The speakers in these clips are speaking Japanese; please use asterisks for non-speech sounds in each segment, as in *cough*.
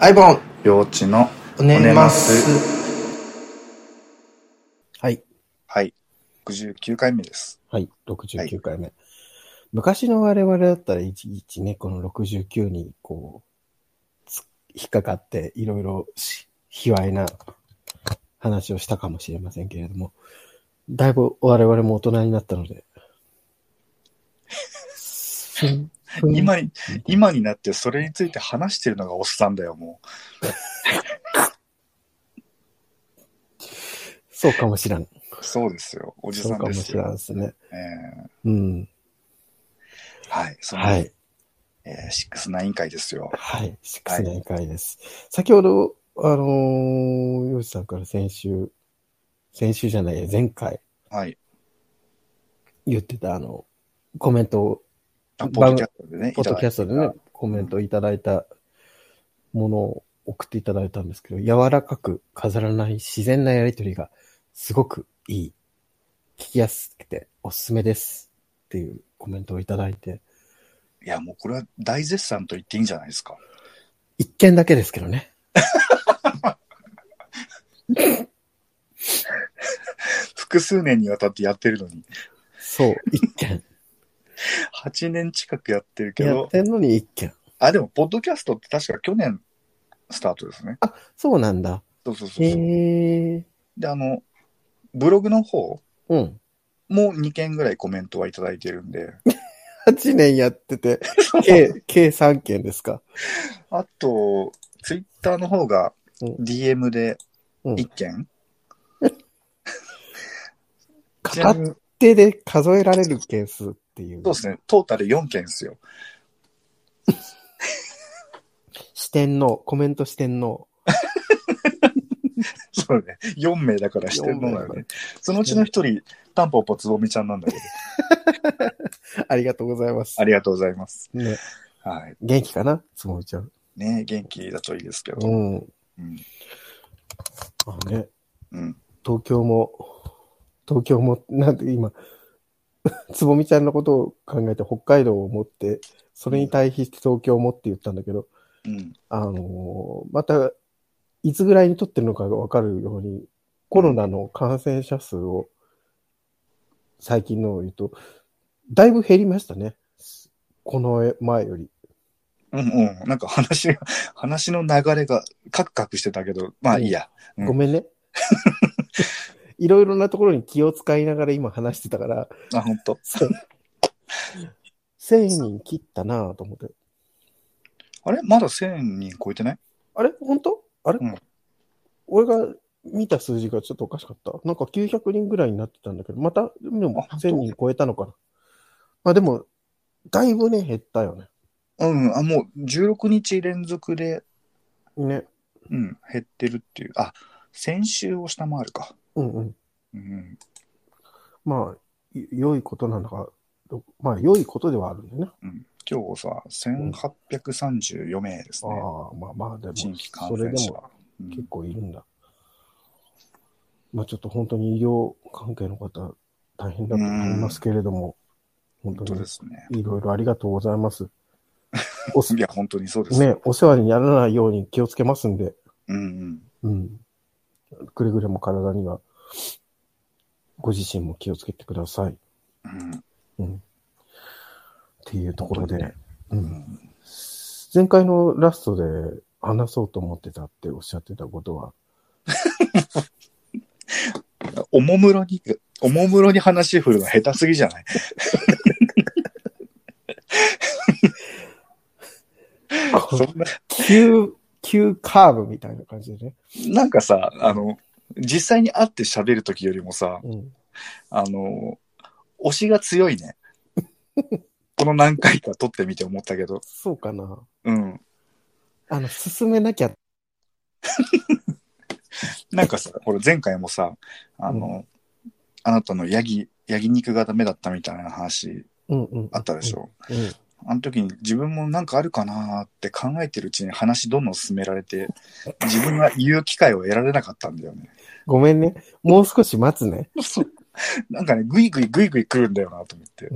アイボン、幼稚のおねねま。ますはい。はい。69回目です。はい。69回目。昔の我々だったら、いちいちね、この69に、こう、つ引っかかって、いろいろし、卑猥な話をしたかもしれませんけれども、だいぶ我々も大人になったので、*laughs* 今に、今になってそれについて話してるのがおっさんだよ、もそうかもしらん。う。そうですよ。おじそうかもし。らんですね。えうん。ーはい。その、はい。えー、シックスナイン回ですよ。はい。シックスナイン回です。先ほど、あのー、ヨシさんから先週、先週じゃないや、前回はい。言ってた、あの、コメントを、あポッドキャストでね、ポッドキャストでねコメントをいただいたものを送っていただいたんですけど、柔らかく飾らない自然なやりとりがすごくいい。聞きやすくておすすめです。っていうコメントをいただいて、たいや、もうこれは大絶賛と言っていいんじゃないですか。一件だけですけどね。複数年にわたってやってるのに、そう、一件。*laughs* 8年近くやってるけやっど、てんのに一件。あ、でも、ポッドキャストって確か去年スタートですね。あ、そうなんだ。そうそうそうへ。え。で、あの、ブログの方うん。も2件ぐらいコメントはいただいてるんで、*laughs* 8年やってて、*laughs* 計、計3件ですか？あと、ツイッターの方がうん DM でうん1件、ちな片みに手で数えられる件数っていう。そうですね、トータル4件ですよ。視点の、コメント視点の。そうね、4名だからしてるのだよね。そのうちの1人、タンポポつぼみちゃんなんだけど、*laughs* ありがとうございますあ。りがとうございます。ね、はい。元気かな？つもりちゃん。ね元気だといいですけど。うん。うん。あのね、うん。東京も、東京も、なんて今、*laughs* つぼみちゃんのことを考えて北海道を持って、それに対比して東京もって言ったんだけど、うん。あのーまた、いつぐらいに撮ってるのかがわかるように、コロナの感染者数を、最近のを言うと、だいぶ減りましたね。この前より。うんうん。なんか話が、話の流れがカクカクしてたけど、まあいいや。うんごめんね。いろいろなところに気を使いながら今話してたから、あ、本当。そう1000人切ったなぁと思って。あれ？まだ1000人超えてない？あれ？本当あれ、うん俺が見た数字がちょっとおかしかった。なんか900人ぐらいになってたんだけど、また、でもあ本当1000人超えたのかな。まあでも、だいぶね、減ったよね。うん。あ、もう16日連続で、ね。うん、減ってるっていう。あ、先週を下回るか。うんうん。うん。まあ、い良いことなんだか、どまあ、良いことではあるんだよね。うん、今日さ、1834名ですね。ああ、まあまあ、でも、それでも結構いるんだ。まあちょっと本当に医療関係の方、大変だと思いますけれども、本当に本当ですね。いろいろありがとうございます。お *laughs* すいや、本当にそうです。ね、お世話にならないように気をつけますんで、うんうん。うん。くれぐれも体には、ご自身も気をつけてください。うんうん。っていうところで、う。うんん前回のラストで話そうと思ってたっておっしゃってたことは、*laughs* おもむろに、おもむろに話振るの下手すぎじゃない？*laughs* そんな、急、急カーブみたいな感じでね。なんかさ、あの、実際に会って喋るときよりもさ、うん。あの、推しが強いね。この何回か撮ってみて思ったけど、そうかな。うん。あの、進めなきゃ。*laughs* なんかさ、これ前回もさ、あの、あなたのヤギ、ヤギ肉がダメだったみたいな話うんうん。あったでしょ。うん。あの時に自分もなんかあるかなーって考えてるうちに話どんどん進められて、自分が言う機会を得られなかったんだよね。ごめんね。もう少し待つね。そ *laughs* うなんかね、ぐいぐいぐいぐい来るんだよなと思って。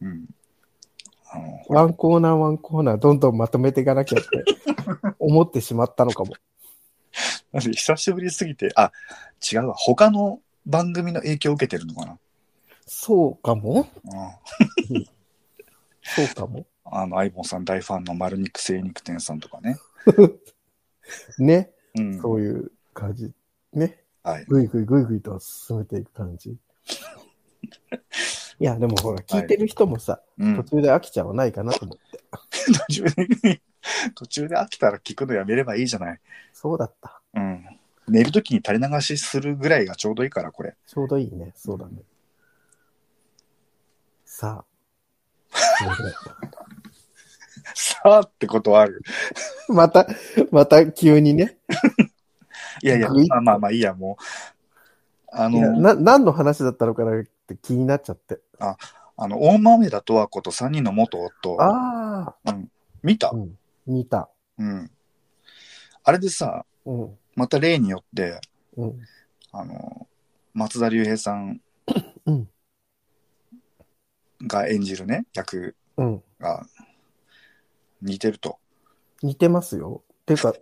うん。あの、ワンコーナーワンコーナーどんどんまとめていかなきゃって *laughs* 思ってしまったのかも。なんで久しぶりすぎて、あ、違うわ。他の番組の影響を受けてるのかな。そうかもうん。そうかも。あの、アイボンさん大ファンの丸肉精肉店さんとかね。*laughs* ね。うん。そういう感じ。ね。はい。ぐいぐいぐいぐいと進めていく感じ。*laughs* いや、でもほら、聞いてる人もさ、うん途。中で飽きちゃわないかなと思って。*laughs* 途中で、*laughs* 途中で飽きたら聞くのやめればいいじゃない。そうだった。うん。寝るときに垂れ流しするぐらいがちょうどいいから、これ。ちょうどいいね。そうだね。さあ。さあってことはある。また、また急にね。いやいや、まあまあまあいいや、もう。あの、な、何の話だったのかなって気になっちゃって。あの、大豆田とわ子と3人の元夫。あ見た？あ、うん。見た。うん。あれでさ、うん。また例によって、うん。あの、松田龍平さんうんが演じるね、役うん。が似てると。似てますよ。ていうか、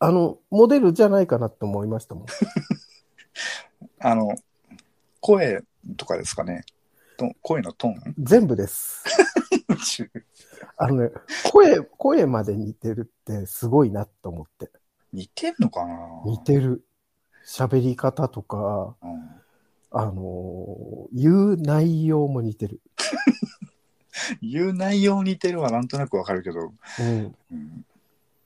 あの、モデルじゃないかなって思いましたもん。*laughs* あの、声とかですかね。と声のトーン？全部です。*laughs* あのね、声、声まで似てるってすごいなと思って。似てんのかな？似てる。喋り方とか、うんあのー言う内容も似てる。*laughs* 言う内容似てるはなんとなくわかるけど、うん。うん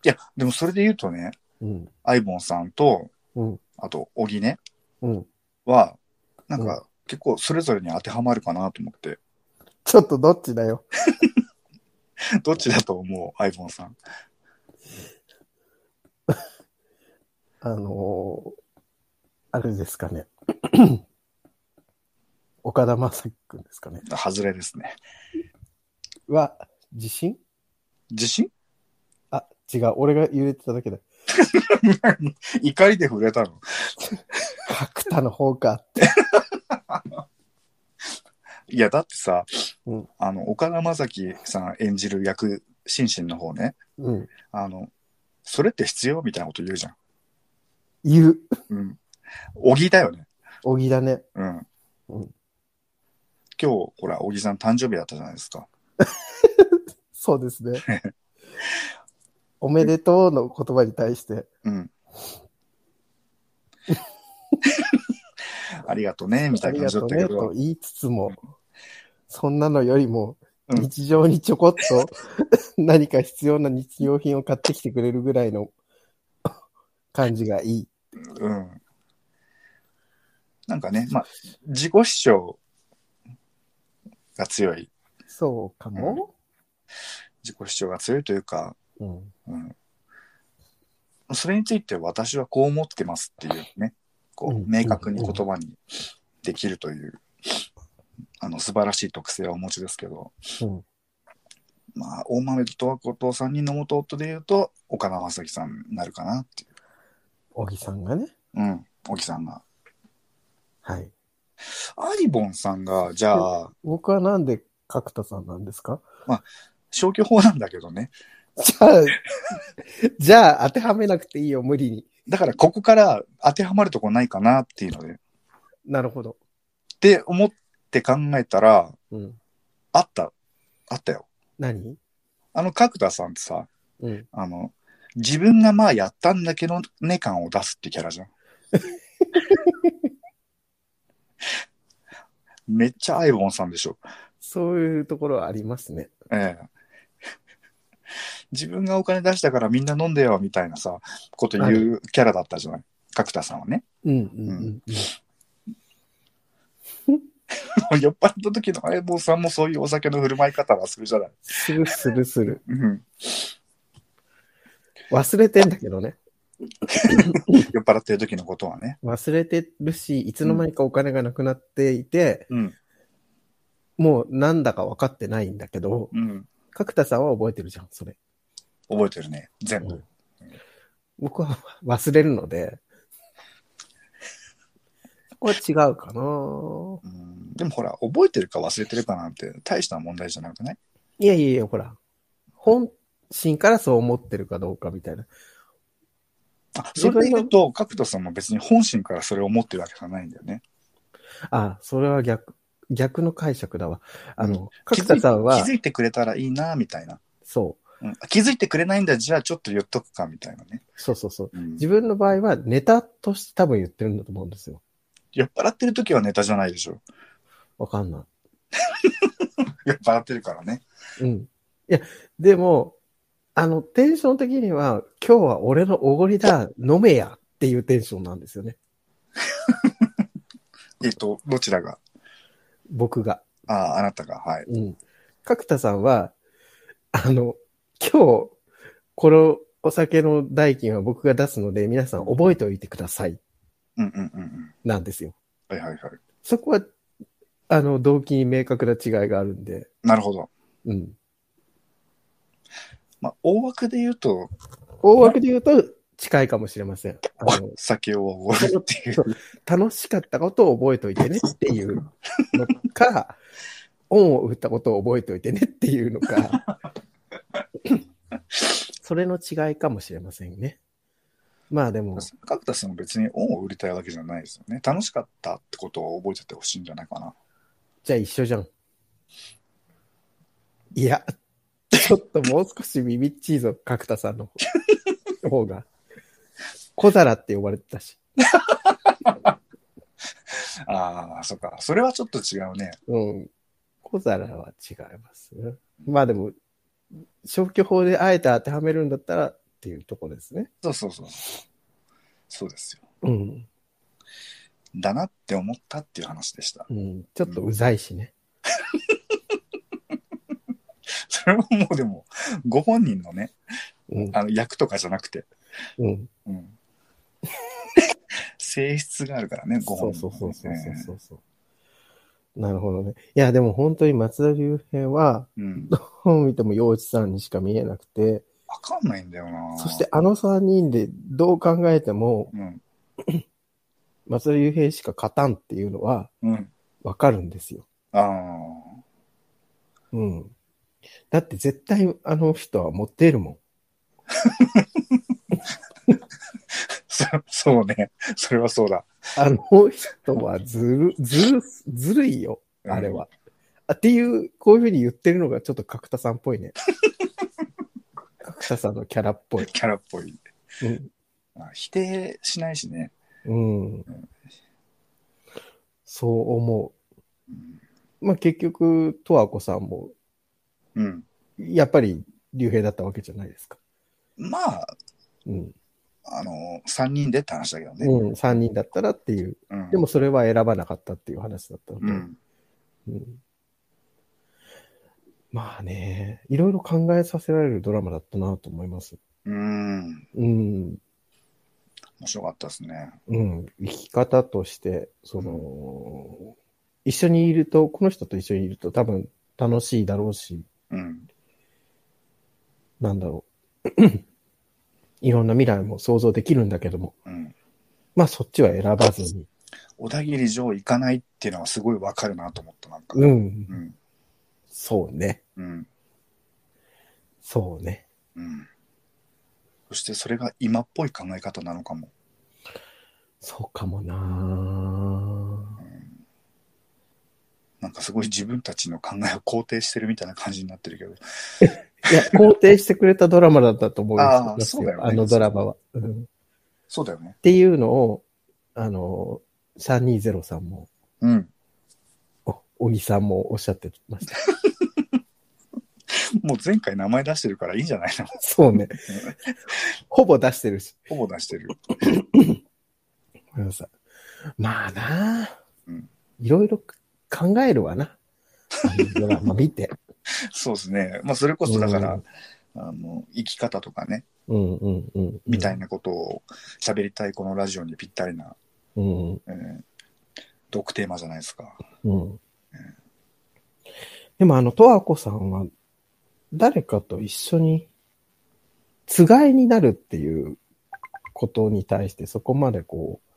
いや、でもそれで言うとね、うん。アイボンさんと、うん。あと、小木ね、うん。は、なんうか、結構それぞれに当てはまるかなと思って。ちょっとどっちだよ。*laughs* どっちだと思うアイボンさん。*laughs* あのーあれですかね。*clears throat* 岡田将生くんですかね。外れですね。は、自信自信あ、違う。俺が揺れてただけだ。*laughs* 怒りで触れたの？角田の方かって。*laughs* いや、だってさ、うんあの、岡田将生さん演じる役、シンシンの方ね、うん。あの、それって必要みたいなこと言うじゃん。言う。うん。小木だよね。小木だね。うん。うん今日、ほら、小木さん誕生日だったじゃないですか。*laughs* そうですね。おめでとうの言葉に対して、うん。*laughs* ありがとうね、みたあいな感じだりがとうねったけど。と言いつつも、そんなのよりも、うん日常にちょこっと *laughs* 何か必要な日用品を買ってきてくれるぐらいの *laughs* 感じがいい。うん。なんかね、まあ、自己主張が強い。そうかも、自己主張が強いというか、うん、うん。それについて私はこう思ってますっていうね、こう明確に言葉にできるという、あの、素晴らしい特性はお持ちですけど、うん。まあ、大豆と十和子と3人の元夫で言うと、岡田将生さんになるかなってい小木さんがね。う。うん、小木さんが。はい。アイボンさんが、じゃあ、僕はなんで角田さんなんですか？消去法なんだけどね。じゃあ、じゃあ当てはめなくていいよ、無理に。だから、ここから当てはまるとこないかなっていうので。っなるほど。て思って考えたら、うん。あった。あったよ。何？あの、角田さんってさ、うん。あの、自分がまあやったんだけどね感を出すってキャラじゃん。*laughs* めっちゃアイボンさんでしょ。そういうところはありますね。ええ。自分がお金出したからみんな飲んでよみたいなさ、こと言うキャラだったじゃない？角田さんはね。うんうんうんうん。*laughs* 酔っ払った時の相棒さんもそういうお酒の振る舞い方はするじゃない。するするする。うん。忘れてんだけどね。*laughs* 酔っ払ってる時のことはね。忘れてるし、いつの間にかお金がなくなっていて、うん。もうなんだか分かってないんだけど、うん。角田さんは覚えてるじゃん、それ。覚えてるね。全部。僕は忘れるので、ここは違うかなうん、でもほら、覚えてるか忘れてるかなんて大した問題じゃなくない？いやいやいや、ほら、本心からそう思ってるかどうかみたいな。あ、それで言うと、角田さんも別に本心からそれを思ってるわけじゃないんだよね。あ、それは逆、逆の解釈だわ。あの、角田さんは気、づいてくれたらいいな、みたいな。そう、うん、気づいてくれないんだ、じゃあちょっと言っとくか、みたいなね。そうそうそう。うん、自分の場合はネタとして多分言ってるんだと思うんですよ。酔っ払ってる時はネタじゃないでしょ。わかんない。*laughs* 酔っ払ってるからね。うん。いや、でも、あの、テンション的には、今日は俺のおごりだ、飲めやっていうテンションなんですよね。*laughs* えっと、どちらが？僕が。ああ、あなたが、はい。うん。角田さんは、あの、今日、このお酒の代金は僕が出すので、皆さん覚えておいてください。うんうんうんうん。なんですよ。はいはいはい。そこは、あの、動機に明確な違いがあるんで、なるほど。うん。まあ、大枠で言うと、大枠で言うと、近いかもしれません。あの、酒をおごるっていう。楽しかったことを覚えておいてねっていうのか、*laughs* 恩を売ったことを覚えておいてねっていうのか、*laughs* それの違いかもしれませんね。まあでも、角田さんも別に恩を売りたいわけじゃないですよね。楽しかったってことを覚えててほしいんじゃないかな。じゃあ一緒じゃん。いや、ちょっともう少しビビッチーぞ、角田さんの方が。小皿って呼ばれてたし。*laughs* ああ、そっか。それはちょっと違うね。うん。小皿は違いますね。まあでも、消去法であえて当てはめるんだったらっていうとこですね。そうそうそう。そうですよ。うん。だなって思ったっていう話でした。うん。ちょっとうざいしね。それはもうでも、ご本人のね、うん。あの役とかじゃなくて、うん。うん、*laughs* 性質があるからね、ごそう本人のね、そうそうそうそうそう。なるほどね。いや、でも本当に松田龍平は、うん。どう見ても陽一さんにしか見えなくて、わかんないんだよな。そして、あの3人でどう考えても、うん。*clears throat* 松田龍平しか勝たんっていうのはうん。わかるんですよ。ああ。うん。だって絶対あの人は持っているもん。*laughs* そ *laughs* そうね。それはそうだ。あの人はずる、ずる、ずるいよ。あれは。あっていう、こういうふうに言ってるのがちょっと角田さんっぽいね。*laughs* 角田さんのキャラっぽい。キャラっぽい。うん。あ否定しないしね。うん。そう思うん。う。まあ結局、十和子さんも、うん、やっぱり竜兵だったわけじゃないですか。まあ、うん。あの、三人でって話だけどね。うん、3人だったらっていう。うん。でもそれは選ばなかったっていう話だったので。うん。うんまあね、いろいろ考えさせられるドラマだったなと思います。うん。うん。面白かったですね。うん。生き方として、その、一緒にいると、この人と一緒にいると多分楽しいだろうし、うん。なんだろう。いろんな未来も想像できるんだけども、うん。まあそっちは選ばずに。小田切城行かないっていうのはすごいわかるなと思った、なんか。うん。うん。そうね。うん。そうね。うん。そしてそれが今っぽい考え方なのかも。そうかもななんかすごい自分たちの考えを肯定してるみたいな感じになってるけど。*laughs* いや、肯定してくれたドラマだったと思いますあーそうだよねあのドラマは、うん。っそうだよね。ていうのを、あの、320さんも、うん。お小木さんもおっしゃってました。*laughs* もう前回名前出してるからいいんじゃないの？*laughs* そうね。ほぼ出してるし。ほぼ出してる。ごめんなさい。まあなあうんいろいろ考えるわな。あのドラマ見て。*laughs* そうですね。まあそれこそだから、うんあの、生き方とかね、うんうんうん。みたいなことを喋りたいこのラジオにぴったりな、うん。えートークテーマじゃないですか。うん。でもあの、とわこさんは、誰かと一緒に、つがいになるっていうことに対して、そこまでこう、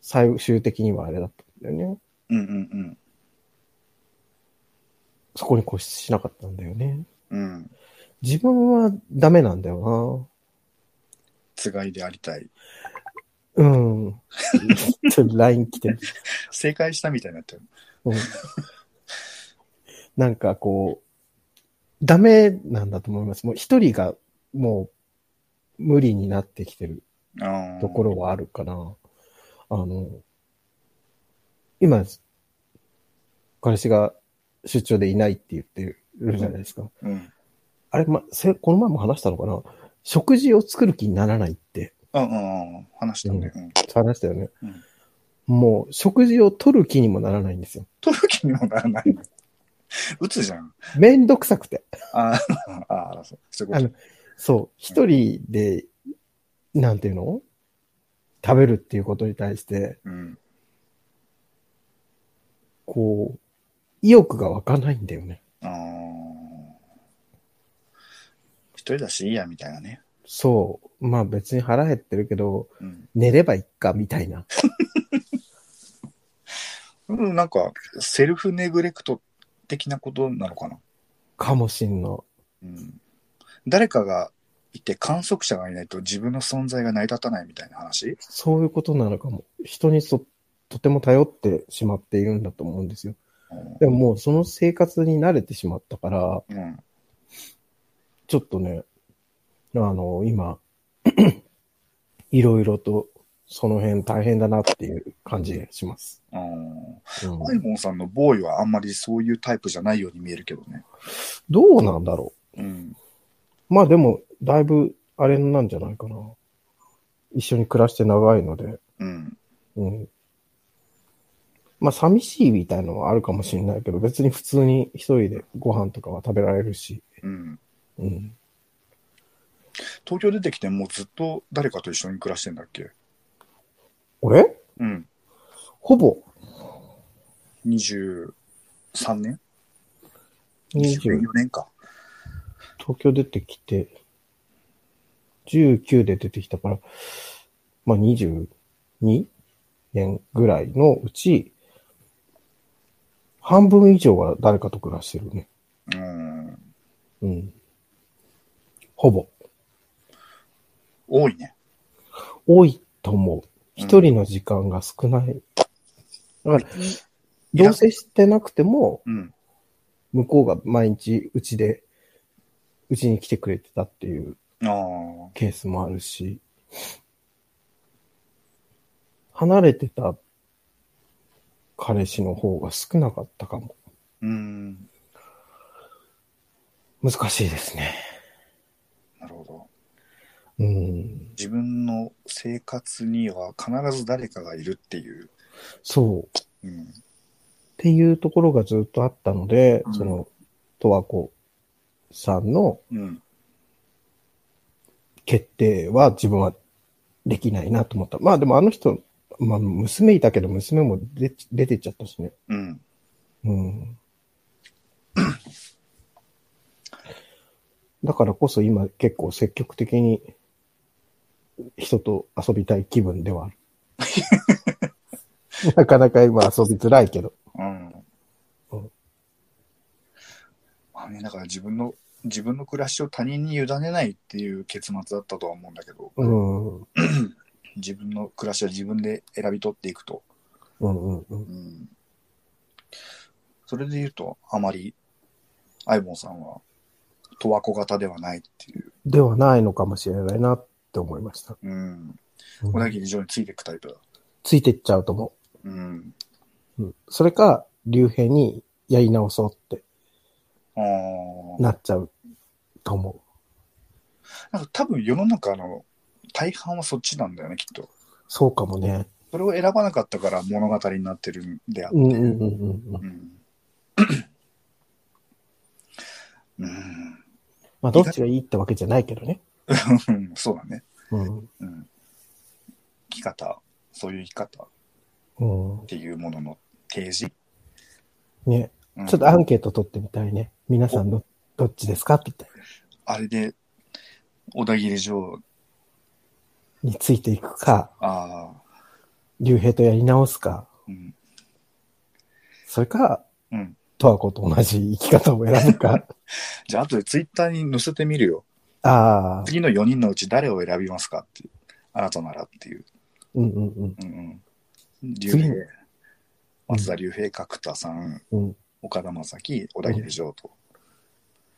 最終的にはあれだったんだよね。うんうんそこに固執しなかったんだよね。うん。自分はダメなんだよつがいでありたい。な。うん。*laughs* ちょっと LINE 来てる。正解したみたいになってる。うんなんかこう、ダメなんだと思います。もう一人がもう無理になってきてるところはあるかな。あの、今、彼氏が出張でいないって言ってるじゃないですか。うん。あれ、ま、せこの前も話したのかな？食事を作る気にならないってうんうんうん。話したね。うん。話したよね。うんもう食事を取る気にもならないんですよ。取る気にもならない。*laughs* 打つじゃん。めんどくさくて。あーあー、そうあの、そう、一人で、なんていうの？食べるっていうことに対して、と。うん。こう、意欲が湧かないんだよね。ああ。一人だしいいや、みたいなね。そう。まあ別に腹減ってるけど、うん。寝ればいっか、みたいな。うん、なんか、セルフネグレクト的なことなのかな。かもしんの。うん。誰かがいて観測者がいないと自分の存在が成り立たないみたいな話？そういうことなのかも。人にそとても頼ってしまっているんだと思うんですよ。でももうその生活に慣れてしまったから、うん。ちょっとね、あの、今、*clears throat* いろいろとその辺大変だなっていう感じがします。あうんアイモンさんのボーイはあんまりそういうタイプじゃないように見えるけどね。どうなんだろうん。う。まあでも、だいぶ、あれなんじゃないかな。一緒に暮らして長いので、うん。うん。まあ寂しいみたいのはあるかもしれないけど、別に普通に一人でご飯とかは食べられるし、うん。うん。東京出てきてもうずっと誰かと一緒に暮らしてんだっけ？俺？うん。ほぼ23年？20 ?24 年か。東京出てきて、19で出てきたから、まあ22年ぐらいのうち、半分以上は誰かと暮らしてるね。うん。うん。ほぼ。多いね。多いと思う。一人の時間が少ない。だから、同棲してなくても、うん。向こうが毎日うちで、うちに来てくれてたっていう。ケースもあるし、離れてた彼氏の方が少なかったかも。うん。難しいですね。なるほど。うん。自分の生活には必ず誰かがいるっていう。そう。うん。っていうところがずっとあったので、うんその、十和子さんのうん。決定は自分はできないなと思った。まあでもあの人、まあ娘いたけど娘も出出てっちゃったしね。うん。うん。*coughs* だからこそ今結構積極的に人と遊びたい気分ではある。*laughs* なかなか今遊びづらいけど。うん。うんまあね、だから自分の、自分の暮らしを他人に委ねないっていう結末だったとは思うんだけど、うん。*coughs* 自分の暮らしは自分で選び取っていくと。うんうんうん。うん。それで言うと、あまり、アイボンさんは、十和子型ではないっていう。ではないのかもしれないなって思いました。うん。うん小田切城についていくタイプだ。ついてっちゃうと思うん。う。うん。それか、竜兵にやり直そうって。なっちゃうと思なんか多分世の中の大半はそっちなんだよね、きっと。う。そうかもね。それを選ばなかったから物語になってるんであって。うんうんうんうんうん。まあ、どっちがいいってわけじゃないけどね。*laughs* そうだね。うん。うん。生き方、そういう生き方っうん。ていうものの提示。ね。うんちょっとアンケート取ってみたいね。皆さんど、どっちですかって言って。あれで、小田切城、についていくか、ああ、竜兵とやり直すか、うん。それか、うん。トワコと同じ生き方を選ぶか。*laughs* じゃあ、後でツイッターに載せてみるよ。ああ、次の4人のうち誰を選びますかっていう。あなたならっていう。うんうんうん。うんうん。竜次兵、松田竜兵、角田さん、うん。岡田将生、小田切城と。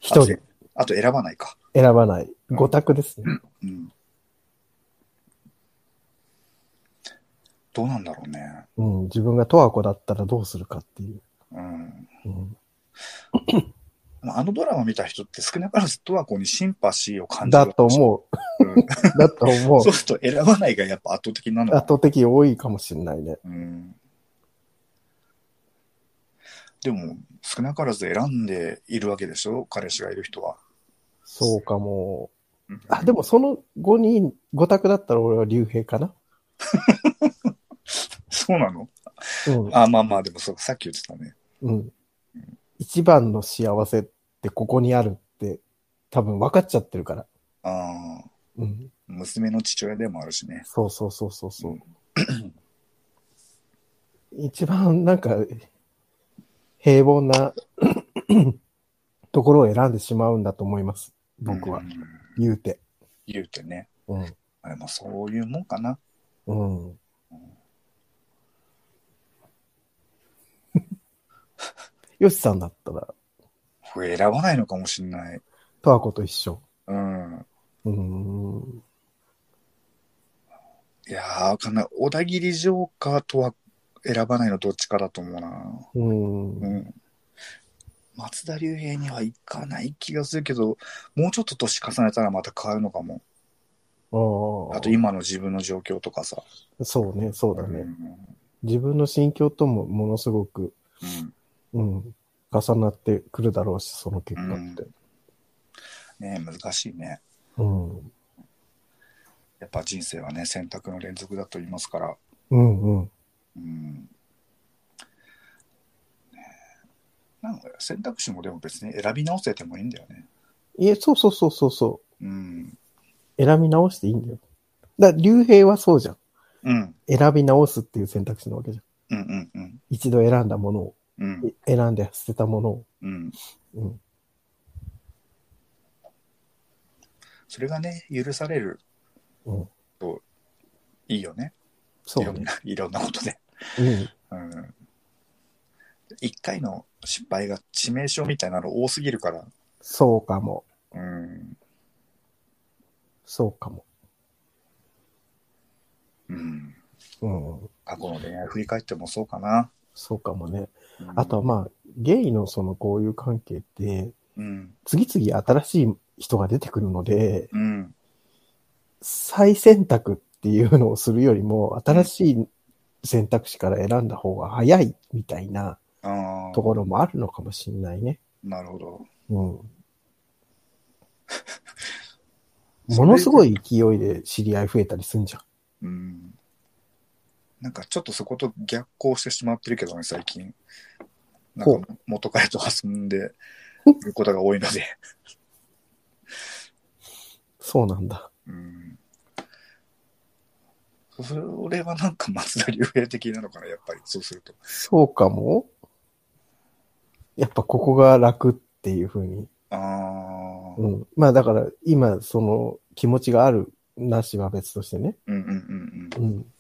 一人あと選ばないか。選ばない。五択ですね。うん。どうなんだろうね。うん。自分がトワコだったらどうするかっていう。うん。うん、あのドラマ見た人って少なからずとはこにシンパシーを感じる。だと思う。だと思うそう。すると選ばないがやっぱ圧倒的なのか圧倒的多いかもしれないね。うん。でも、少なからず選んでいるわけでしょ？彼氏がいる人は。そうかも。うんあ、でもその5人、5択だったら俺は竜兵かな。*laughs* そうなの？うん。あ、まあまあ、でもそう、さっき言ってたね。うん。一番の幸せってここにあるって多分分かっちゃってるから。ああ、うん。娘の父親でもあるしね。そうそうそうそうそう。一番なんか平凡なところを選んでしまうんだと思います。僕はう。ん言うて。言うてね。うん。あれもそういうもんかな。うん。*laughs* よしさんだったら、これ選ばないのかもしんない。トワコと一緒。うん。うーん。いやー、わかんない。小田切城かとは選ばないのどっちかだと思うな。うん。うん。松田龍平にはいかない気がするけど、もうちょっと年重ねたらまた変わるのかも。ああと今の自分の状況とかさ。あ。そうね、そうだね。うん自分の心境ともものすごく、うんうん、重なってくるだろうし、その結果って。ね難しいね。うん。やっぱ人生はね、選択の連続だと言いますから。うんうん。うん。ねなんか選択肢もでも別に選び直せてもいいんだよね。いえ、そうそうそうそうそうん。う。選び直していいんだよ。だから、竜兵はそうじゃん。うん。選び直すっていう選択肢なわけじゃん。うんうんうん。一度選んだものを、うん。選んで捨てたものを。うん。うん。それがね、許されるうん。といいよね。そうね。いろんな、*laughs* いろんなことで。うん。うん。一回の失敗が致命傷みたいなの多すぎるから。そうかも。うん。そうかも。うん。うん。過去の恋愛振り返ってもそうかな。そうかもね。うんあとはまあ、ゲイのその交友関係って、うん。次々新しい人が出てくるので、うん。再選択っていうのをするよりも、新しい選択肢から選んだ方が早いみたいな。ところもあるのかもしれないね。なるほど。うん。*laughs* ものすごい勢いで知り合い増えたりすんじゃん。うん。なんかちょっとそこと逆行してしまってるけどね、最近。なほんか元彼と遊んでいることが多いので。そうなんだ。うん。それはなんか松田龍平的なのかな、やっぱり、そうすると。そうかもやっぱここが楽っていうふうに。ああ。うん。まあだから今その気持ちがあるなしは別としてね。うんうんうんうん。うん。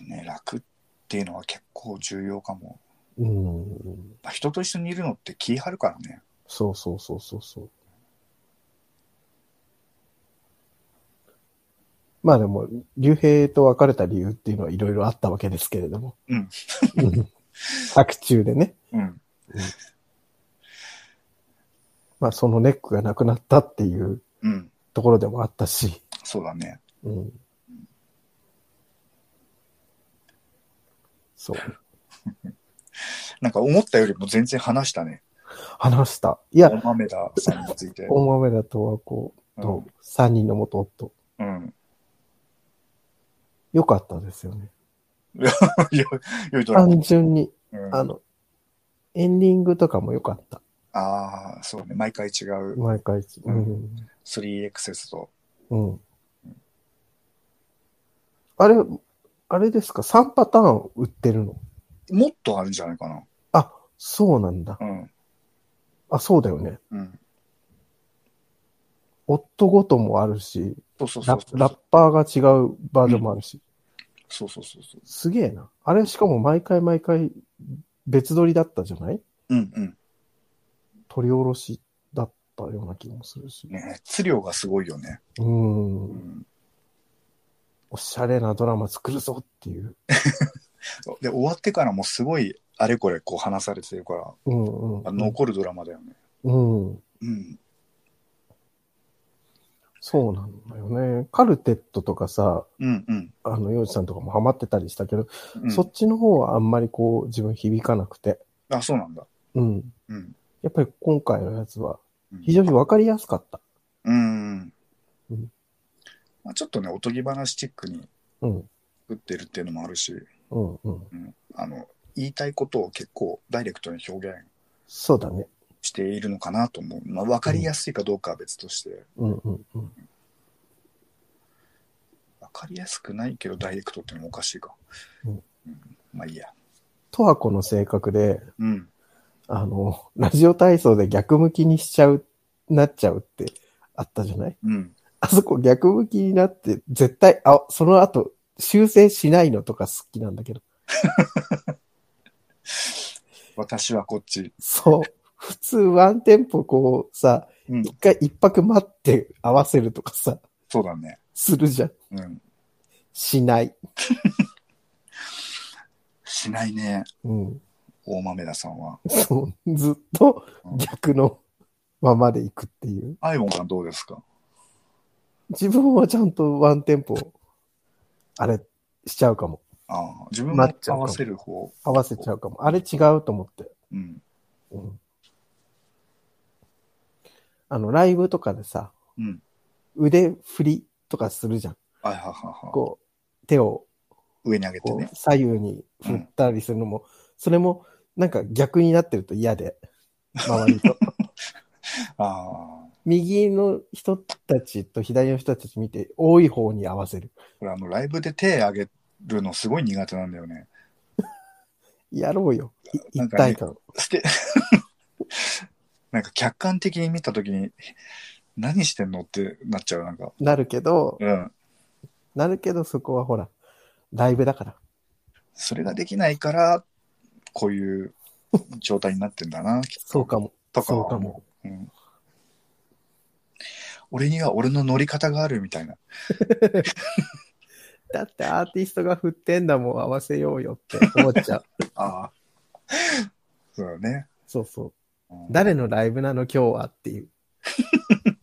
ね、楽っていうのは結構重要かも。うん。まあ、人と一緒にいるのって気張るからね。そうそうそうそうそう。まあでも、竜兵と別れた理由っていうのはいろいろあったわけですけれども。うん。う *laughs* ん作中でね。うん。まあそのネックがなくなったっていううん。ところでもあったし。そうだね。うん。そう。*laughs* なんか思ったよりも全然話したね。話した。いや大、豆田さんについて。*laughs* 大豆田とはこう、うんと、三人の元夫。うん。よかったですよね。*laughs* 単純に、うんあの、エンディングとかも良かった。ああ、そうね。毎回違う毎回。ううんん。3XS と。うん。あれ、あれですか ?3 パターン売ってるの？もっとあるんじゃないかな。あ、そうなんだ。うん。あ、そうだよね。うん。夫ごともあるし、そうそうそう。ララッパーが違うバージョンもあるし。そうそうそうそう。すげえな。あれしかも毎回毎回別撮りだったじゃない？うんうん。取り下ろしだったような気もするし。ね熱量がすごいよね。う。うんん。おしゃれなドラマ作るぞっていう。*laughs* で、終わってからもすごいあれこれこう話されてるから、うんうん。あ残るドラマだよね。うん。うん。そうなんだよね。カルテットとかさ、うんうん。あの、洋治さんとかもハマってたりしたけど、うんそっちの方はあんまりこう自分響かなくて。あ、そうなんだ。うん。うん。やっぱり今回のやつはうん非常にわかりやすかった。うん。うんまあ、ちょっとね、おとぎ話チックにうん。打ってるっていうのもあるし、うんうん。うん、あの、言いたいことを結構ダイレクトに表現そうだね。しているのかなと思う。まあ、わかりやすいかどうかは別として、うんうんうん。わかりやすくないけどダイレクトってのもおかしいか。うんまあいいや。とはこの性格で、うん。あの、ラジオ体操で逆向きにしちゃう、なっちゃうってあったじゃない？うん。あそこ逆向きになって、絶対、あ、その後、修正しないのとか好きなんだけど。*laughs* 私はこっち。そう。普通ワンテンポこうさ、うん。一回一泊待って合わせるとかさ、そうだね。するじゃん。うん。しない。*laughs* しないね。うん。大豆田さんは。そう。ずっと逆のままで行くっていう。アイボンはどうですか？自分はちゃんとワンテンポ、あれ、しちゃうかも。ああ、自分も合わせる方。合わせちゃうかも。あれ違うと思って。うん。うん。あの、ライブとかでさ、うん。腕振りとかするじゃん。はいはいはいはこう、手をい。上に上げてね。左右に振ったりするのも、それもなんか逆になってると嫌で、周りと。*laughs* ああ。右の人たちと左の人たち見て、多い方に合わせる。これあの、ライブで手上げるのすごい苦手なんだよね。やろうよ。いなんかね一体感。して、*laughs* なんか客観的に見たときに、何してんのってなっちゃう、なんか。なるけど、うん。なるけどそこはほら、ライブだから。それができないから、こういう状態になってんだな、きっと。そうかも。とかはそうかも。うん。俺には俺の乗り方があるみたいな。*laughs* だってアーティストが振ってんだもん合わせようよって思っちゃう。*laughs* ああ。そうだね。そうそう。うん誰のライブなの今日はっていう。*laughs*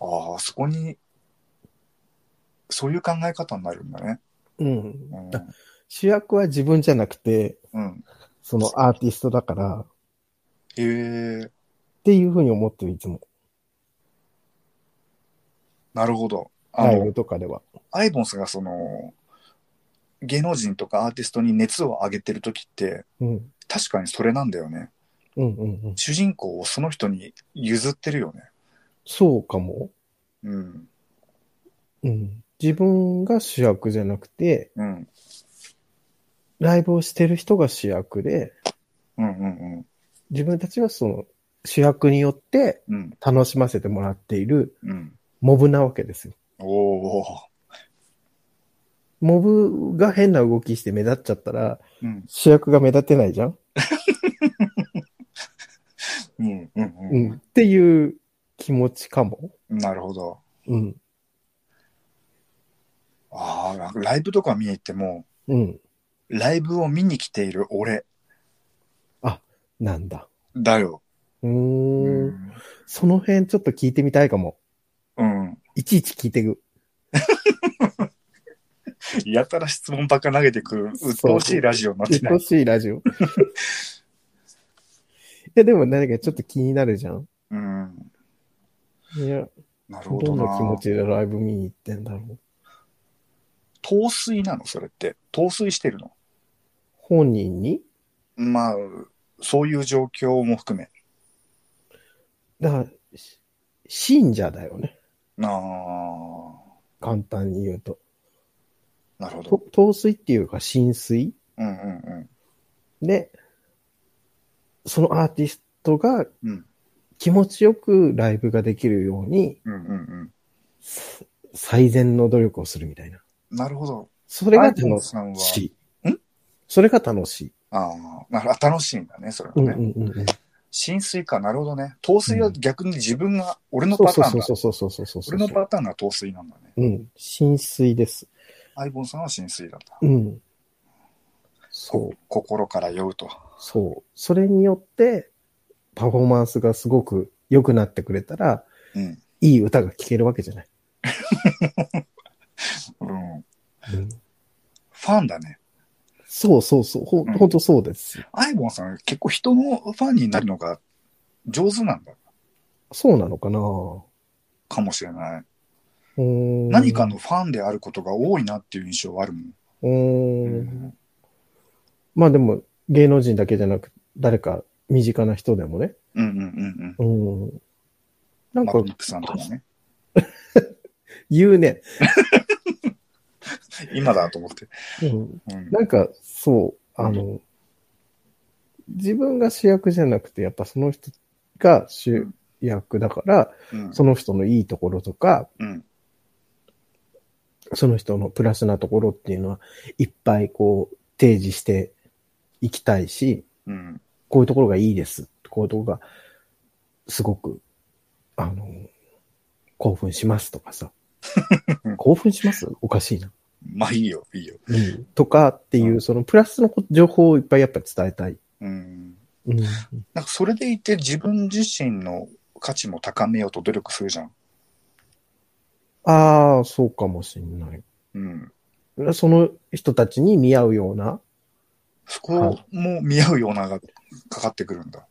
ああ、そこに、そういう考え方になるんだね。うん。うん。主役は自分じゃなくて、うん、そのアーティストだから、っへえ、ていうふうに思ってる、いつも。なるほど。あライブの、とかでは。アイボンスがその、芸能人とかアーティストに熱を上げてる時って、うん。確かにそれなんだよね。うんうんうん。主人公をその人に譲ってるよね。そうかも。うん。うん。自分が主役じゃなくて、うん。ライブをしてる人が主役で、うんうん自分たちはその主役によって。楽しませてもらっているうん。モブなわけですよ。おお。モブが変な動きして目立っちゃったら、うん。主役が目立てないじゃん？*laughs* うん。うん。ううんん。っていう気持ちかも。なるほど。うん。ああ、ライブとか見に行っても、うん。ライブを見に来ている俺なんだ。だよ。うー。うんん。その辺ちょっと聞いてみたいかも。うん。いちいち聞いてく。*laughs* やたら質問ばっか投げてくる、鬱陶しいラジオになってない楽。しいラジオ。*laughs* いや、でも何かちょっと気になるじゃん。うん。いや、なるほどな。どんな気持ちでライブ見に行ってんだろう。陶酔なの？それって。陶酔してるの？本人に？まあ、そういう状況も含め。だから、し信者だよね。ああ、簡単に言うと。なるほとど。陶酔っていうか浸水うんうんうん。で、そのアーティストがうん。気持ちよくライブができるように、うんうんうん。最善の努力をするみたいな。なるほど。それが楽しい。ん？それが楽しい。ああ、楽しいんだね、それはね。うんうんうん。浸水か、なるほどね。透水は逆に自分が、俺のパターンだ。そうそうそうそうそうそうそう。俺のパターンが透水なんだね。うん。浸水です。アイボンさんは浸水だった。うん。そう。心から酔うと。そう。それによって、パフォーマンスがすごく良くなってくれたら、うん。いい歌が聴けるわけじゃない。うん。うん、ファンだね。そうそうそう。ほ,、うんん、ほんとそうです。アイボンさん結構人のファンになるのが上手なんだ。そうなのかなかもしれない。うーん。何かのファンであることが多いなっていう印象はあるもん。うーん。まあでも、芸能人だけじゃなく、誰か身近な人でもね。うんうんうんうん。うん。なんかマックさんとかね。*laughs* 言うね。*laughs* 今だと思って。うん。うん。なんか、そう、あの、自分が主役じゃなくて、やっぱその人が主役だから、うん。その人のいいところとか、うん。その人のプラスなところっていうのは、いっぱいこう、提示していきたいし、うん。こういうところがいいです。こういうところが、すごく、あの、興奮しますとかさうん。*laughs* 興奮します？おかしいな。*laughs* まあいいよ、いいよ。うん。とかっていうう、そのプラスの情報をいっぱいやっぱ伝えたい。うん。うん。なんかそれでいて自分自身の価値も高めようと努力するじゃん。ああ、そうかもしんない。うん。その人たちに見合うような、そこも見合うようながかかってくるんだ。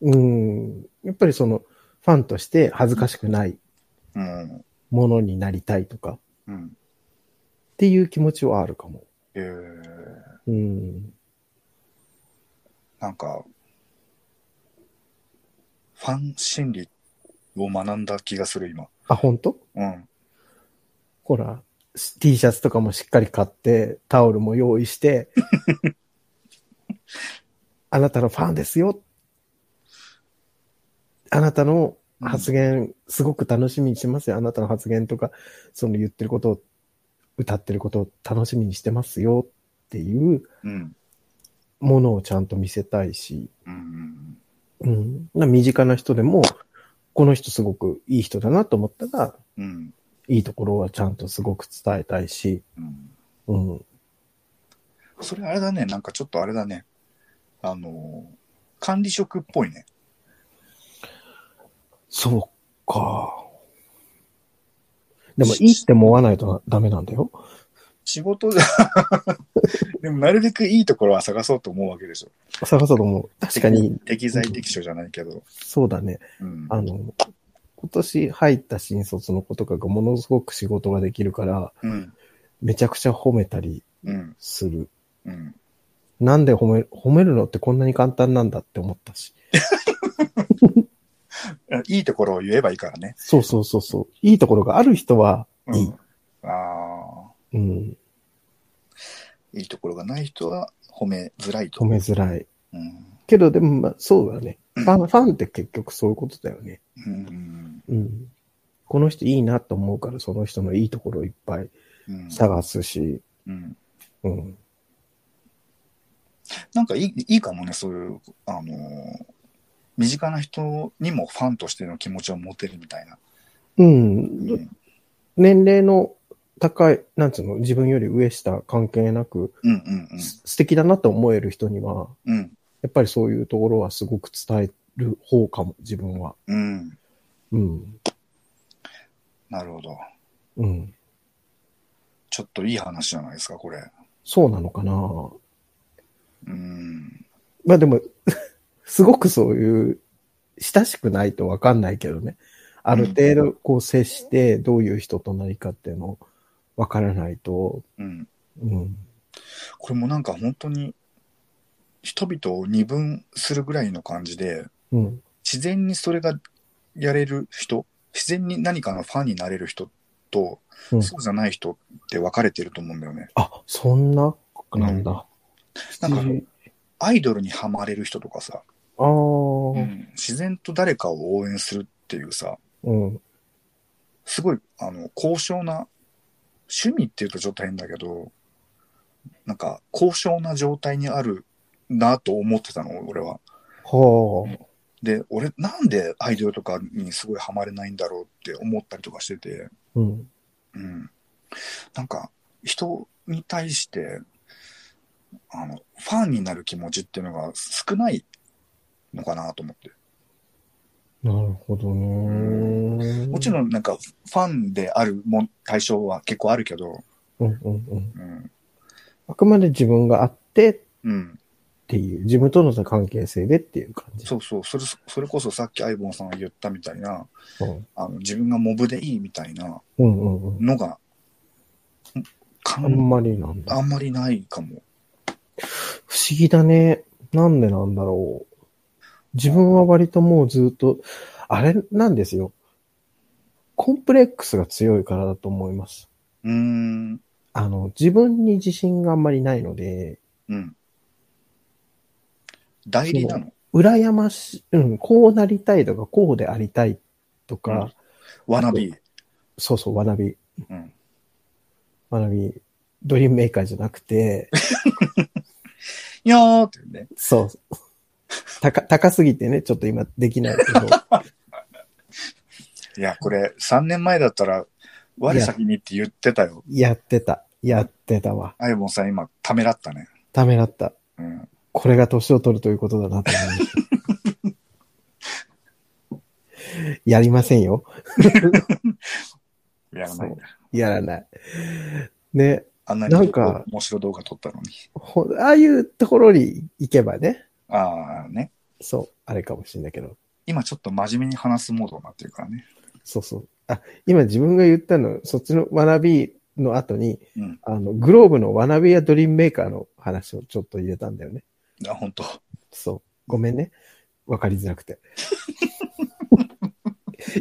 うん。やっぱりその、ファンとして恥ずかしくないうん。ものになりたいとか、うん。っていう気持ちはあるかも。えー、うん。なんか、ファン心理を学んだ気がする、今。あ、本当？うん。ほら、T シャツとかもしっかり買って、タオルも用意して、*laughs* あなたのファンですよ。あなたの発言、すごく楽しみにしてますよ。あなたの発言とか、その言ってることを、歌ってることを楽しみにしてますよっていううん。ものをちゃんと見せたいし、うん。うん。な身近な人でも、この人すごくいい人だなと思ったら、うん。いいところはちゃんとすごく伝えたいし、うん。うん。それあれだね、なんかちょっとあれだね。あのー管理職っぽいね。そうか。でも、いいって思わないとダメなんだよ。仕事で、*laughs* でもなるべくいいところは探そうと思うわけでしょ。探そうと思う。確かに、適材適所じゃないけど。そうだね。うん。あの、今年入った新卒の子とかがものすごく仕事ができるから、うん。めちゃくちゃ褒めたりうん。する。うん。なんで褒め、褒めるのってこんなに簡単なんだって思ったし。*laughs* *laughs* いいところを言えばいいからね。そうそうそうそう。いいところがある人はいい。うん。ああ。うん。いいところがない人は褒めづらいと。褒めづらい。うん。けど、でも、まあ、そうだね。ファン、ファンって結局そういうことだよね。うん。うん。この人いいなと思うから、その人のいいところをいっぱいうん。探すし、うん。うん。なんかいい、いいかもね、そういう、あのー身近な人にもファンとしての気持ちを持てるみたいな。うん。うん。年齢の高い、なんつうの、自分より上下関係なく、うんうんす素敵だなと思える人には、うん。うん。やっぱりそういうところはすごく伝える方かも、自分は。うん。うん。なるほど。うん。ちょっといい話じゃないですか、これ。そうなのかなうん。まあでも、すごくそういう、親しくないとわかんないけどね。ある程度こう接して、どういう人と何かっていうのをわからないと、うん。うん。これもなんか本当に、人々を二分するぐらいの感じで、うん。自然にそれがやれる人、自然に何かのファンになれる人と、うんそうじゃない人って分かれてると思うんだよね。あ、そんな、なんだ。なんか七アイドルにハマれる人とかさ、ああ、ううん。ん自然と誰かを応援するっていうさ、うん。すごい、あの、高尚な、趣味って言うとちょっと変だけど、なんか、高尚な状態にあるなと思ってたの、俺は。はあ。で、俺、なんでアイドルとかにすごいハマれないんだろうって思ったりとかしてて、うん。うん。なんか、人に対して、あの、ファンになる気持ちっていうのが少ないのかなと思って。なるほどね。もちろんなんか、ファンであるもん対象は結構あるけど、うんうんうん。うん。あくまで自分があってっうん。ていう、自分との関係性でっていう感じ。そうそう。それ、それこそさっきアイボンさんが言ったみたいな、うんあの、自分がモブでいいみたいなうんうんうん。のが、かあんまりなんだ。あんまりないかも。不思議だね。なんでなんだろう。自分は割ともうずっと、あれなんですよ。コンプレックスが強いからだと思います。うーん。あの、自分に自信があんまりないので、うん。代理なの？羨ましい、うん、こうなりたいとか、こうでありたいとか、わなび。そうそう、わなび、うん。わなび、ドリームメーカーじゃなくて、*laughs* いやーってね。そう。*laughs* 高、高すぎてね、ちょっと今できないけど。*laughs* いや、これ、3年前だったら、我先にって言ってたよ。やってた。やってたわ。アイボンさん今、ためらったね。ためらった。うん。これが年を取るということだなと思いました。*laughs* やりませんよ。やらない。やらない。ね。あんなになんか面白い動画撮ったのに。ほああいうところに行けばね。ああ、ね。そう。あれかもしれないけど。今ちょっと真面目に話すモードになってるからね。そうそう。あ、今自分が言ったの、そっちの学びの後に、うん。あの、グローブの学びやドリームメーカーの話をちょっと入れたんだよね。あ、本当そう。ごめんね。わかりづらくて。*laughs*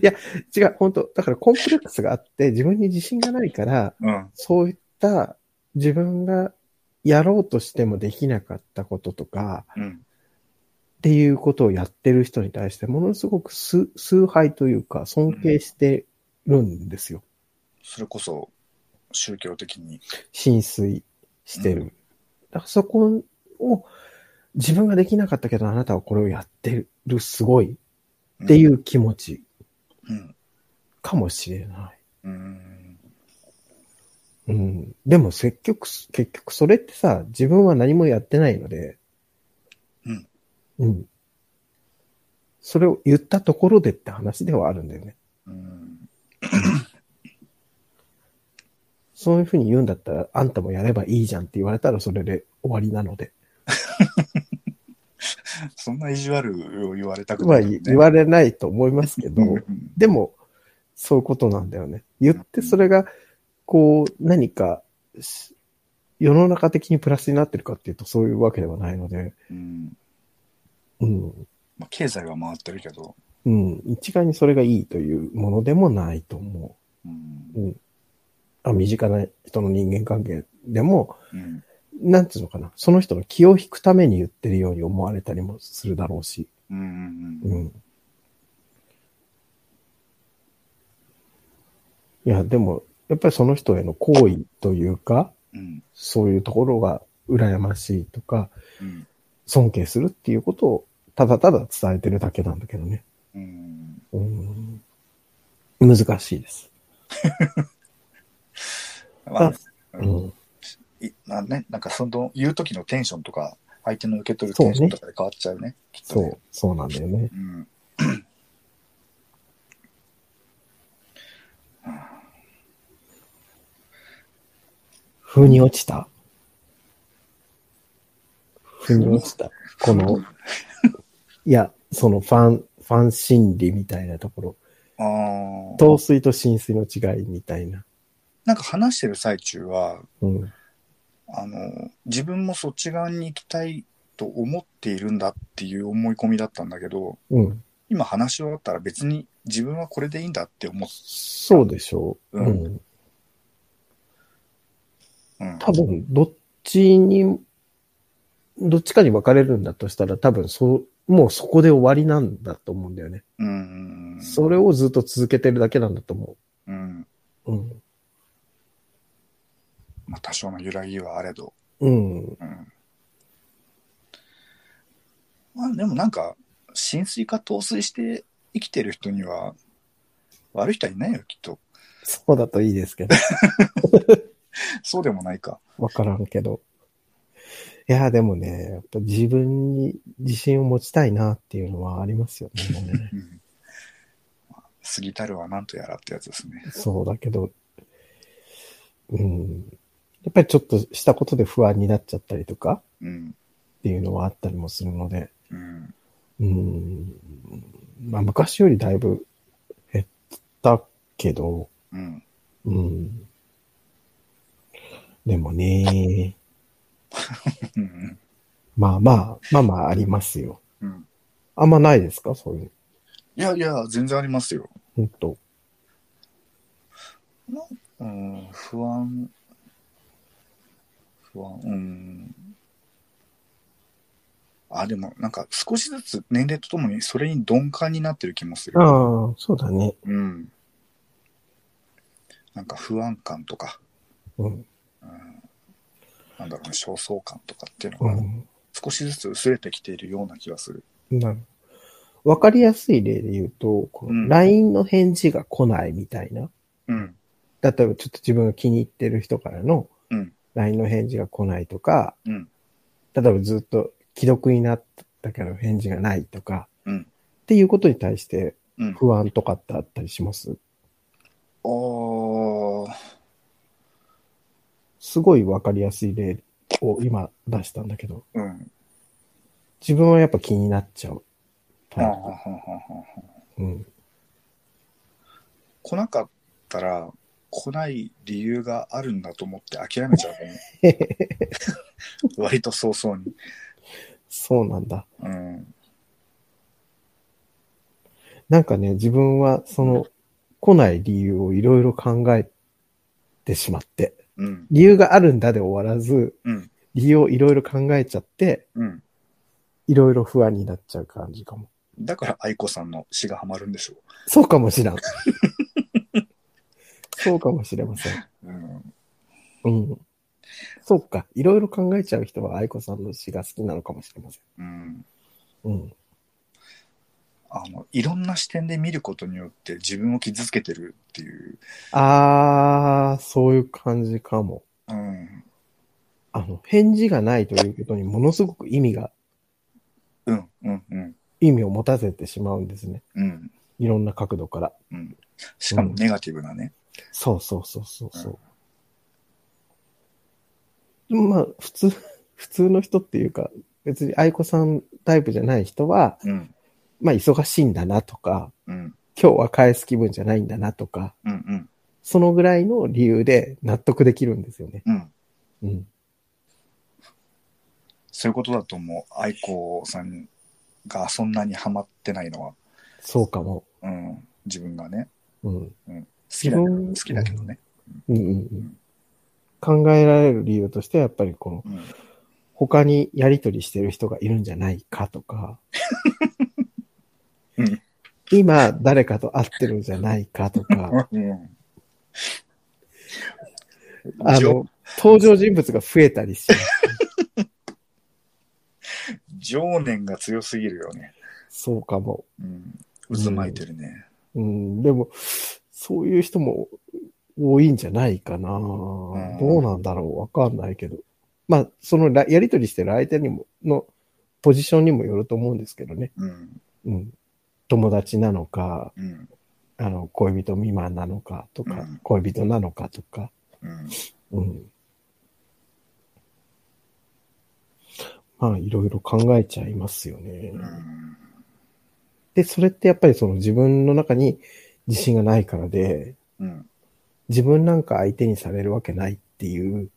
いや、違う、本当だからコンプレックスがあって、自分に自信がないから、うん。そういった自分がやろうとしてもできなかったこととか、うん。っていうことをやってる人に対して、ものすごく崇崇拝というか、尊敬してるんですよ。それこそ、宗教的に。浸水してる。うんだからそこを、自分ができなかったけど、あなたはこれをやってる、すごいっていうう気持ちん。かもしれない。うん。うん。でも結局、結局それってさ、自分は何もやってないので、うん。うん。それを言ったところでって話ではあるんだよね。うん。そういうふうに言うんだったら、あんたもやればいいじゃんって言われたらそれで終わりなので。*laughs* そんな意地悪を言われたくまあない、ね。言われないと思いますけど、うんでも、そういうことなんだよね。言ってそれが、こう、何か、し世の中的にプラスになってるかっていうとそういうわけではないので、うん。うん。まあ、経済は回ってるけど。うん。一概にそれがいいというものでもないと思うん。う。うん。あ身近な人の人間関係でも、うん。なんつうのかな。その人の気を引くために言ってるように思われたりもするだろうし。うん。うん。いや、でも、やっぱりその人への行為というか、うん。そういうところが羨ましいとか、うん。尊敬するっていうことをただただ伝えてるだけなんだけどね。うん。うん。難しいです。まああ、うん。いまあね、なんかその言う時のテンションとか、相手の受け取るテンションとかで変わっちゃうね。きっとねそう、そうなんだよね。うん。風に落ちた？風に落ちた？この、いや、そのファン、ファン心理みたいなところ。ああ。糖水と浸水の違いみたいな。なんか話してる最中は、うん。あの、自分もそっち側に行きたいと思っているんだっていう思い込みだったんだけど、うん。今話し終わったら別に自分はこれでいいんだって思っそうでしょう。うんうん。うん。多分、どっちにどっちかに分かれるんだとしたら多分そう、もうそこで終わりなんだと思うんだよね。うん。それをずっと続けてるだけなんだと思うん。う。うん。まあ多少の揺らぎはあれど。うん。うん。まあでもなんか、浸水か陶酔して生きてる人には、悪い人はいないよ、きっと。そうだといいですけど。*laughs* そうでもないか。わからんけど。いや、でもね、やっぱ自分に自信を持ちたいなっていうのはありますよね。うん。まあ過ぎたるは何とやらってやつですね。そうだけど、うん。やっぱりちょっとしたことで不安になっちゃったりとかうん。っていうのはあったりもするので、うん。うん。まあ昔よりだいぶ減ったけど、うん。うん。でもね、うん。*laughs* まあまあ、まあまあありますよ。うん。あんまないですか？そういういやいや、全然ありますよ。の。ほんと。うん、不安。不安。うん。あ、でも、なんか少しずつ年齢とともにそれに鈍感になってる気もする。ああ、そうだね。うん。なんか不安感とか、うん。なんだろうね、焦燥感とかっていううのがん。少しずつ薄れてきているような気がする。なるわかりやすい例で言うと、このうん LINE の返事が来ないみたいな。うん。例えばちょっと自分が気に入ってる人からのうん LINE の返事が来ないとか、うん。例えばずっと既読になったけど返事がないとか、うんっていうことに対してうん。不安とかってあったりします？おー。すごいわかりやすい例を今出したんだけど、うん。自分はやっぱ気になっちゃうタイプ。うん。来なかったら、来ない理由があるんだと思って諦めちゃうね。*laughs* 割と早々に。そうなんだ。うん。なんかね、自分はその来ない理由をいろいろ考えてしまって、うん。理由があるんだで終わらず、うん。理由をいろいろ考えちゃって、うん。いろいろ不安になっちゃう感じかも。だから愛子さんの詩がハマるんでしょそうかもしらん。*laughs* そうかもしれません。う。うん。うん。そうか。いろいろ考えちゃう人は愛子さんの詩が好きなのかもしれませうん。ん。うん。あの、いろんな視点で見ることによって自分を傷つけてるっていう。あー、そういう感じかも。うん。あの、返事がないということにものすごく意味が、うん。うん。うん。意味を持たせてしまうんですね。うん。いろんな角度から。うん。しかもネガティブなね。そうそうそうそうそう。まあ、普通、*laughs* 普通の人っていうか、別に愛子さんタイプじゃない人は、うん。まあ、忙しいんだなとか、うん。今日は返す気分じゃないんだなとか、うん。うん。そのぐらいの理由で納得できるんですよね。うん。うん。そういうことだと思う。愛子さんがそんなにハマってないのは。そうかも。うん。自分がね。うん。好きだけど、自分好きだけどね。うんうんうん。考えられる理由としては、やっぱりこの、うん。他にやりとりしてる人がいるんじゃないかとか、う *laughs* ん今誰かと会ってるんじゃないかとか、うん。あ情の、登場人物が増えたりして、情念が強すぎるよね。そうかも。うん。渦巻いてるね。うん、でも、そういう人も多いんじゃないかな。んどうなんだろうわかんないけど。まあ、そのらやりとりしてる相手にも、のポジションにもよると思うんですけどね。うん。うん。友達なのか、うん。あの、恋人未満なのかとか、うん恋人なのかとか、うん。うん。まあ、いろいろ考えちゃいますよね。うん。で、それってやっぱりその自分の中に自信がないからで、うん。自分なんか相手にされるわけないっていう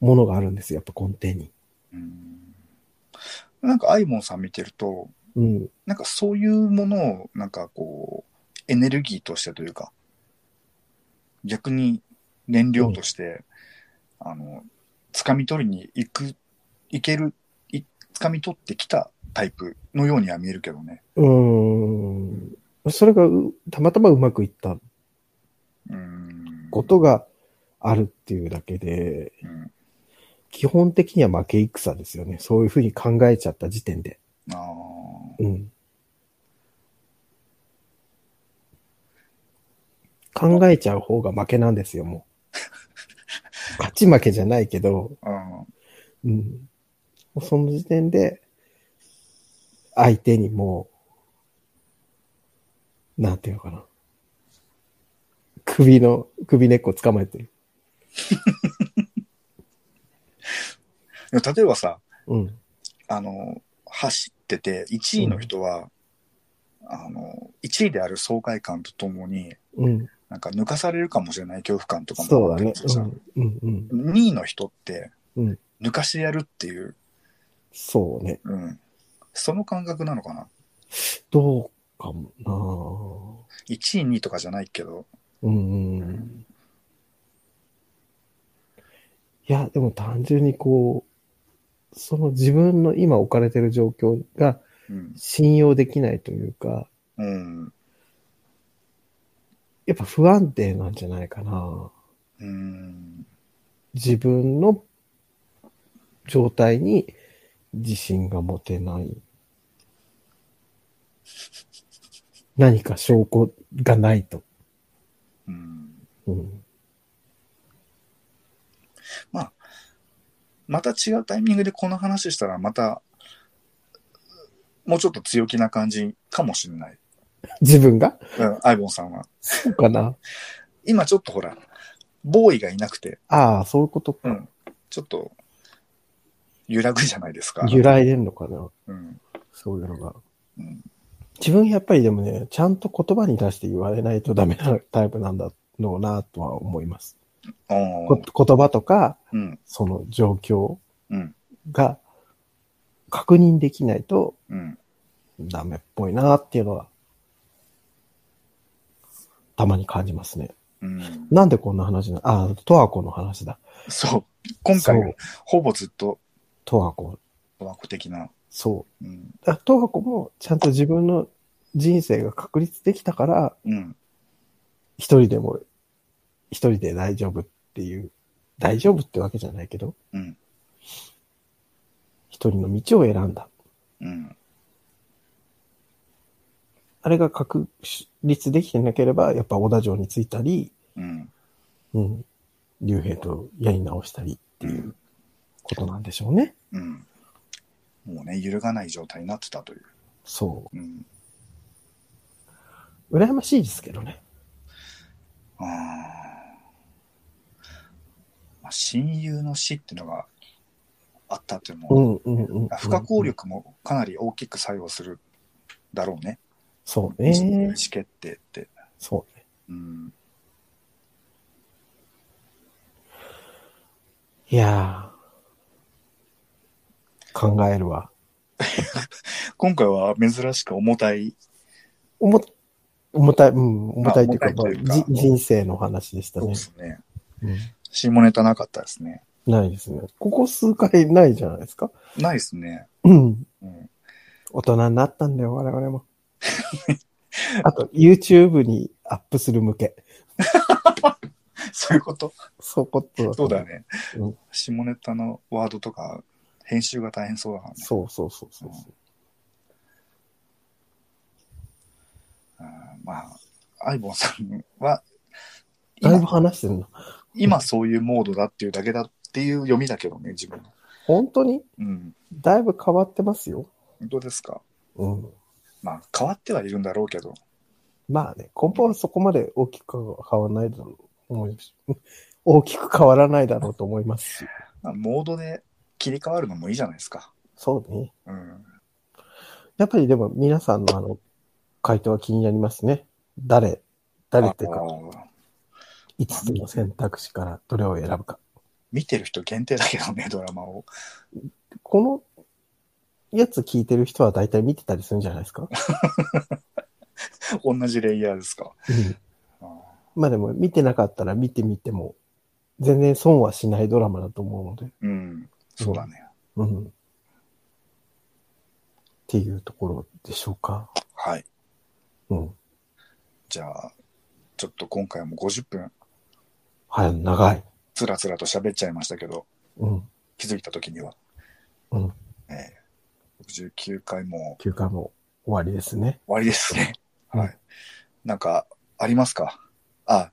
ものがあるんですよ、やっぱ根底に。うん。なんか、アイモンさん見てると、うん。なんかそういうものを、なんかこう、エネルギーとしてというか、逆に燃料として、あの、掴み取りに行く、いける、い掴み取ってきたタイプのようには見えるけどね。うーん。それがうたまたまうまくいったうん。ことがあるっていうだけで、うん。基本的には負け戦ですよね。そういうふうに考えちゃった時点で。ああ。うん。考えちゃう方が負けなんですよ、もう。*laughs* 勝ち負けじゃないけど、うん。その時点で、相手にもう、なんていうのかな。首の、首根っこ捕まえてる。*laughs* 例えばさ、うん。あの、走ってて、1位の人は、あの、1位である爽快感とともに、うん。なんか抜かされるかもしれない恐怖感とかもそうだねあって。さうん。うん。うん。2位の人ってうん、抜かしてやるっていう、そうね。うん。その感覚なのかな？どうかも1位、2位とかじゃないけど、なうん。いや、でも単純にこう、その自分の今置かれてる状況がうん。信用できないというか、うん。やっぱ不安定なんじゃないかな。うん。自分の状態に自信が持てない。何か証拠がないと。うん。うん。また違うタイミングでこの話したら、また、もうちょっと強気な感じかもしれない。自分が？うん、アイボンさんは。そうかな。今ちょっとほら、ボーイがいなくて、ああ、そういうことか。うん、ちょっと、揺らぐじゃないですか。揺らいでんのかな。うん。そういうのが。うん。自分やっぱりでもね、ちゃんと言葉に出して言われないとダメなタイプなんだろうなとは思います。言葉とか、うん。その状況うん。が確認できないとうん。ダメっぽいなっていうのは、たまに感じますね。うん。なんでこんな話なああ、トワコの話だ。そう。今回、ほぼずっと、トワコ。ワコ的な。そう。うん。あトワコもちゃんと自分の人生が確立できたから、うん。一人でも、一人で大丈夫っていう、大丈夫ってわけじゃないけど、うん。一人の道を選んだ。うん。あれが確立できてなければ、やっぱ小田城に着いたり、うん。うん、竜兵とやり直したりっていうことなんでしょうね。うん。もうね、揺るがない状態になってたという。そうん。う。羨ましいですけどね。あーまあ、親友の死っていうのがあったっていうのも、うんうんうん。不可抗力もかなり大きく作用するだろうね。そう意思ね。決定って。そうね。うん。いやー、考えるわ。今回は珍しく重たい、重重たい、うん、重たいっていうか、まあ人生の話でしたそうねで。すね。うん下ネタなかったですね。ないですね。ここ数回ないじゃないですか？ないですね。うん。うん。大人になったんだよ、我々も。*laughs* あと、YouTube にアップする向け。*laughs* そういうこと？そうことそうだよ。ね。うん下ネタのワードとか、編集が大変そうだからね。そうそうそうそう。うんまあ、アイボンさんは、だいぶ今話してるの。今そういうモードだっていうだけだっていう読みだけどね、自分の。本当に？うん。だいぶ変わってますよ。本当ですか？うん。まあ、変わってはいるんだろうけど。まあね、根本はそこまで大きく変わらないだろうと思います。*laughs* 大きく変わらないだろうと思いますし。まあモードで切り替わるのもいいじゃないですか。そうね。うん。やっぱりでも皆さんのあの、回答は気になりますね。誰、誰っていうか、あー5つの選択肢からどれを選ぶか。見てる人限定だけどね、*laughs* ドラマを。このやつ聞いてる人は大体見てたりするんじゃないですか？*laughs* 同じレイヤーですか？うんあまあでも見てなかったら見てみても全然損はしないドラマだと思うので。ーうん。そうだね。うん。っていうところでしょうか。はい。うん。じゃあ、ちょっと今回も50分、はい、長い。つらつらと喋っちゃいましたけど、うん。気づいた時には。うん。えー、69回も休暇も終わりですね。終わりですね。うんはい。なんか、ありますか？あ、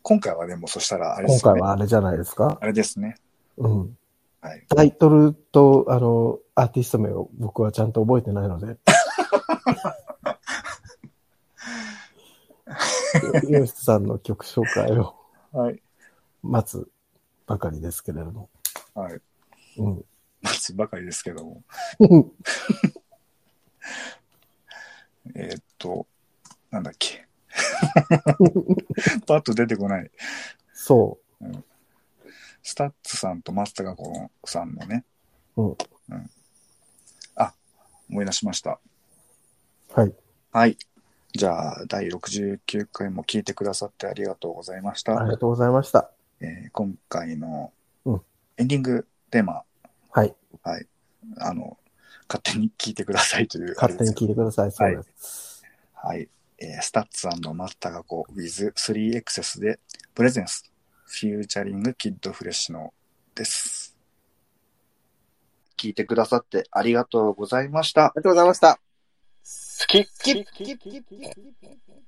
今回はでもそしたらあれで今すよね。回はあれじゃないですか？あれですね。うん。はい。タイトルと、あの、アーティスト名を僕はちゃんと覚えてないので。*laughs* ヨシさんの曲紹介をはい。待つばかりですけれども。はい。うん。待つばかりですけども。えーっと、なんだっけ。*laughs* パッと出てこない。そ STUTS さんと松たか子さんのね。うんあ、思い出しました。う。はい。はい。じゃあ、第69回も聞いてくださってありがとうございました。ありがとうございました。えー今回のうんエンディングテーマ、はい。あの、勝手に聞いてくださいという。勝手に聞いてください。そうです。はい。えースタッツ松たか子 with3XS で、プレゼンス、フューチャリングキッドフレッシュのです。聞いてくださってありがとうございました。ありがとうございました。好き